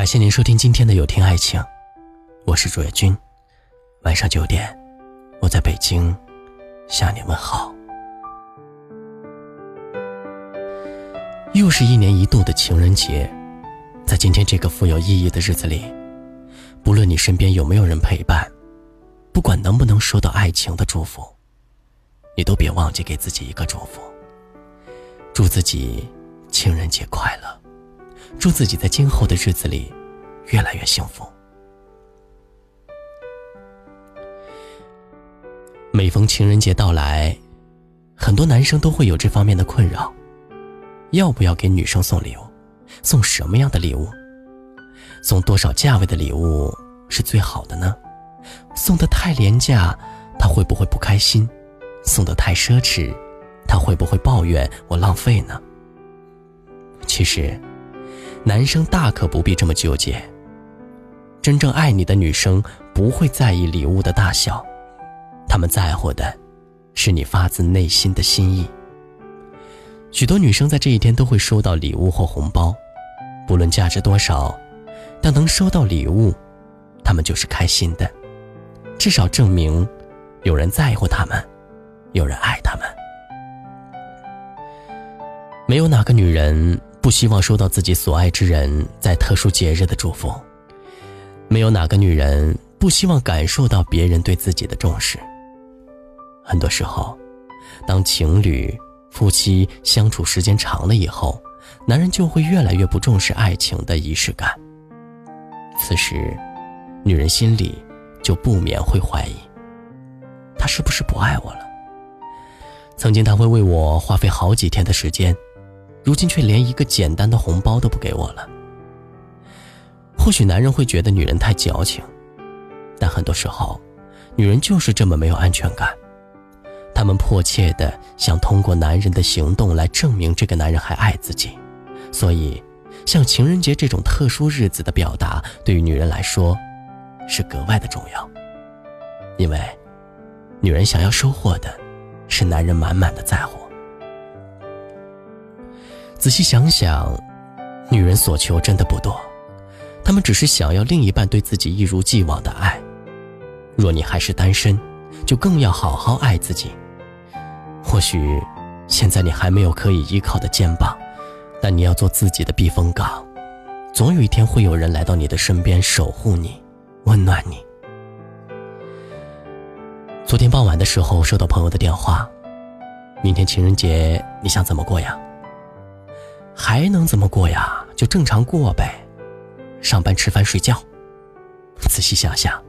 感谢您收听今天的有听爱情，我是主页君。晚上九点，我在北京向你问好。又是一年一度的情人节，在今天这个富有意义的日子里，不论你身边有没有人陪伴，不管能不能收到爱情的祝福，你都别忘记给自己一个祝福。祝自己情人节快乐，祝自己在今后的日子里越来越幸福。每逢情人节到来，很多男生都会有这方面的困扰：要不要给女生送礼物？送什么样的礼物？送多少价位的礼物是最好的呢？送的太廉价，他会不会不开心？送的太奢侈？他会不会抱怨我浪费呢？其实，男生大可不必这么纠结。真正爱你的女生不会在意礼物的大小，他们在乎的，是你发自内心的心意。许多女生在这一天都会收到礼物或红包，不论价值多少，但能收到礼物，她们就是开心的，至少证明，有人在乎她们，有人爱她们。没有哪个女人不希望收到自己所爱之人在特殊节日的祝福，没有哪个女人不希望感受到别人对自己的重视。很多时候，当情侣、夫妻相处时间长了以后，男人就会越来越不重视爱情的仪式感。此时，女人心里就不免会怀疑：他是不是不爱我了？曾经他会为我花费好几天的时间。如今却连一个简单的红包都不给我了。或许男人会觉得女人太矫情，但很多时候，女人就是这么没有安全感。她们迫切的想通过男人的行动来证明这个男人还爱自己，所以，像情人节这种特殊日子的表达，对于女人来说，是格外的重要。因为，女人想要收获的，是男人满满的在乎。仔细想想，女人所求真的不多，她们只是想要另一半对自己一如既往的爱。若你还是单身，就更要好好爱自己。或许现在你还没有可以依靠的肩膀，但你要做自己的避风港。总有一天会有人来到你的身边守护你，温暖你。昨天傍晚的时候收到朋友的电话，明天情人节你想怎么过呀？还能怎么过呀？就正常过呗，上班、吃饭、睡觉。仔细想想，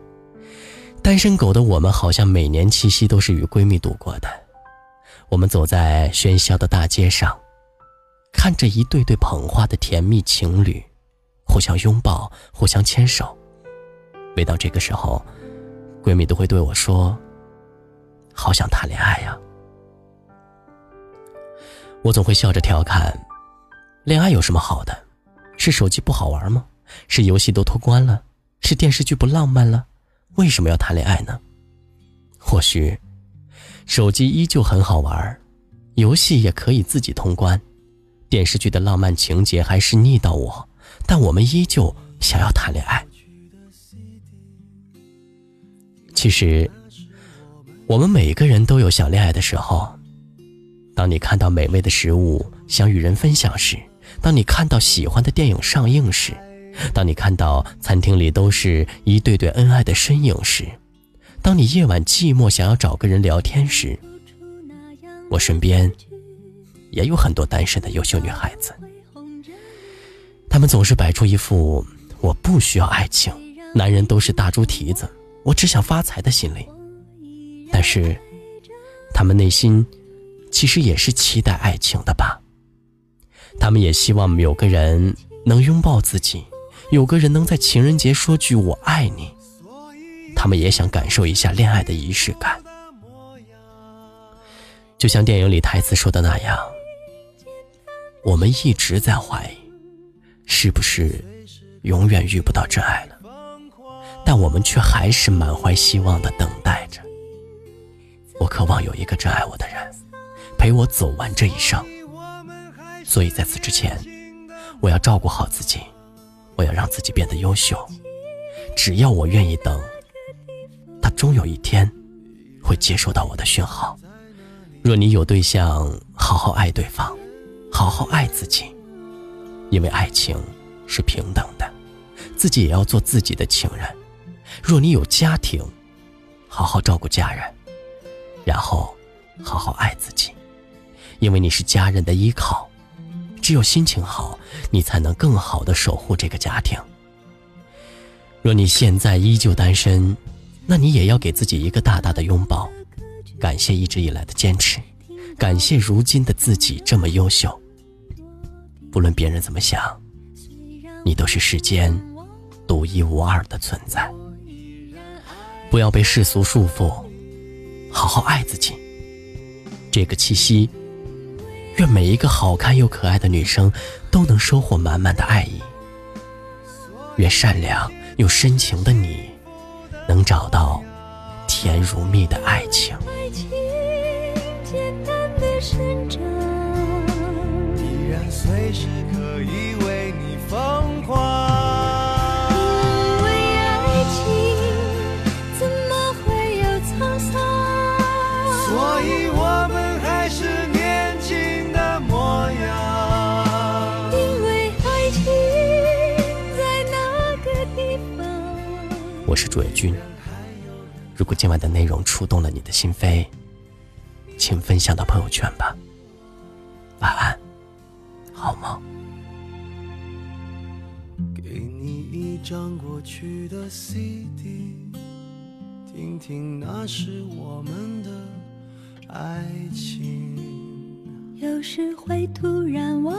单身狗的我们好像每年七夕都是与闺蜜度过的。我们走在喧嚣的大街上，看着一对对捧花的甜蜜情侣，互相拥抱，互相牵手。每到这个时候，闺蜜都会对我说：“好想谈恋爱呀。”我总会笑着调侃。恋爱有什么好的？是手机不好玩吗？是游戏都通关了？是电视剧不浪漫了？为什么要谈恋爱呢？或许，手机依旧很好玩，游戏也可以自己通关，电视剧的浪漫情节还是腻到我，但我们依旧想要谈恋爱。其实，我们每个人都有想恋爱的时候。当你看到美味的食物，想与人分享时。当你看到喜欢的电影上映时，当你看到餐厅里都是一对对恩爱的身影时，当你夜晚寂寞想要找个人聊天时，我身边也有很多单身的优秀女孩子。她们总是摆出一副我不需要爱情，男人都是大猪蹄子，我只想发财的心理。但是，她们内心其实也是期待爱情的吧。他们也希望有个人能拥抱自己，有个人能在情人节说句“我爱你”。他们也想感受一下恋爱的仪式感，就像电影里台词说的那样：“我们一直在怀疑，是不是永远遇不到真爱了？但我们却还是满怀希望的等待着。我渴望有一个真爱我的人，陪我走完这一生。”所以在此之前，我要照顾好自己，我要让自己变得优秀。只要我愿意等，他终有一天会接收到我的讯号。若你有对象，好好爱对方，好好爱自己，因为爱情是平等的，自己也要做自己的情人。若你有家庭，好好照顾家人，然后好好爱自己，因为你是家人的依靠。只有心情好，你才能更好的守护这个家庭。若你现在依旧单身，那你也要给自己一个大大的拥抱，感谢一直以来的坚持，感谢如今的自己这么优秀。不论别人怎么想，你都是世间独一无二的存在。不要被世俗束缚，好好爱自己。这个七夕，愿每一个好看又可爱的女生都能收获满满的爱意。愿善良。又深情的你，能找到甜如蜜的爱情。爱情简单的生长，依然随时可以我是主页君。如果今晚的内容触动了你的心扉，请分享到朋友圈吧。晚安，好梦。给你一张过去的 CD，听听那是我们的爱情。有时会突然忘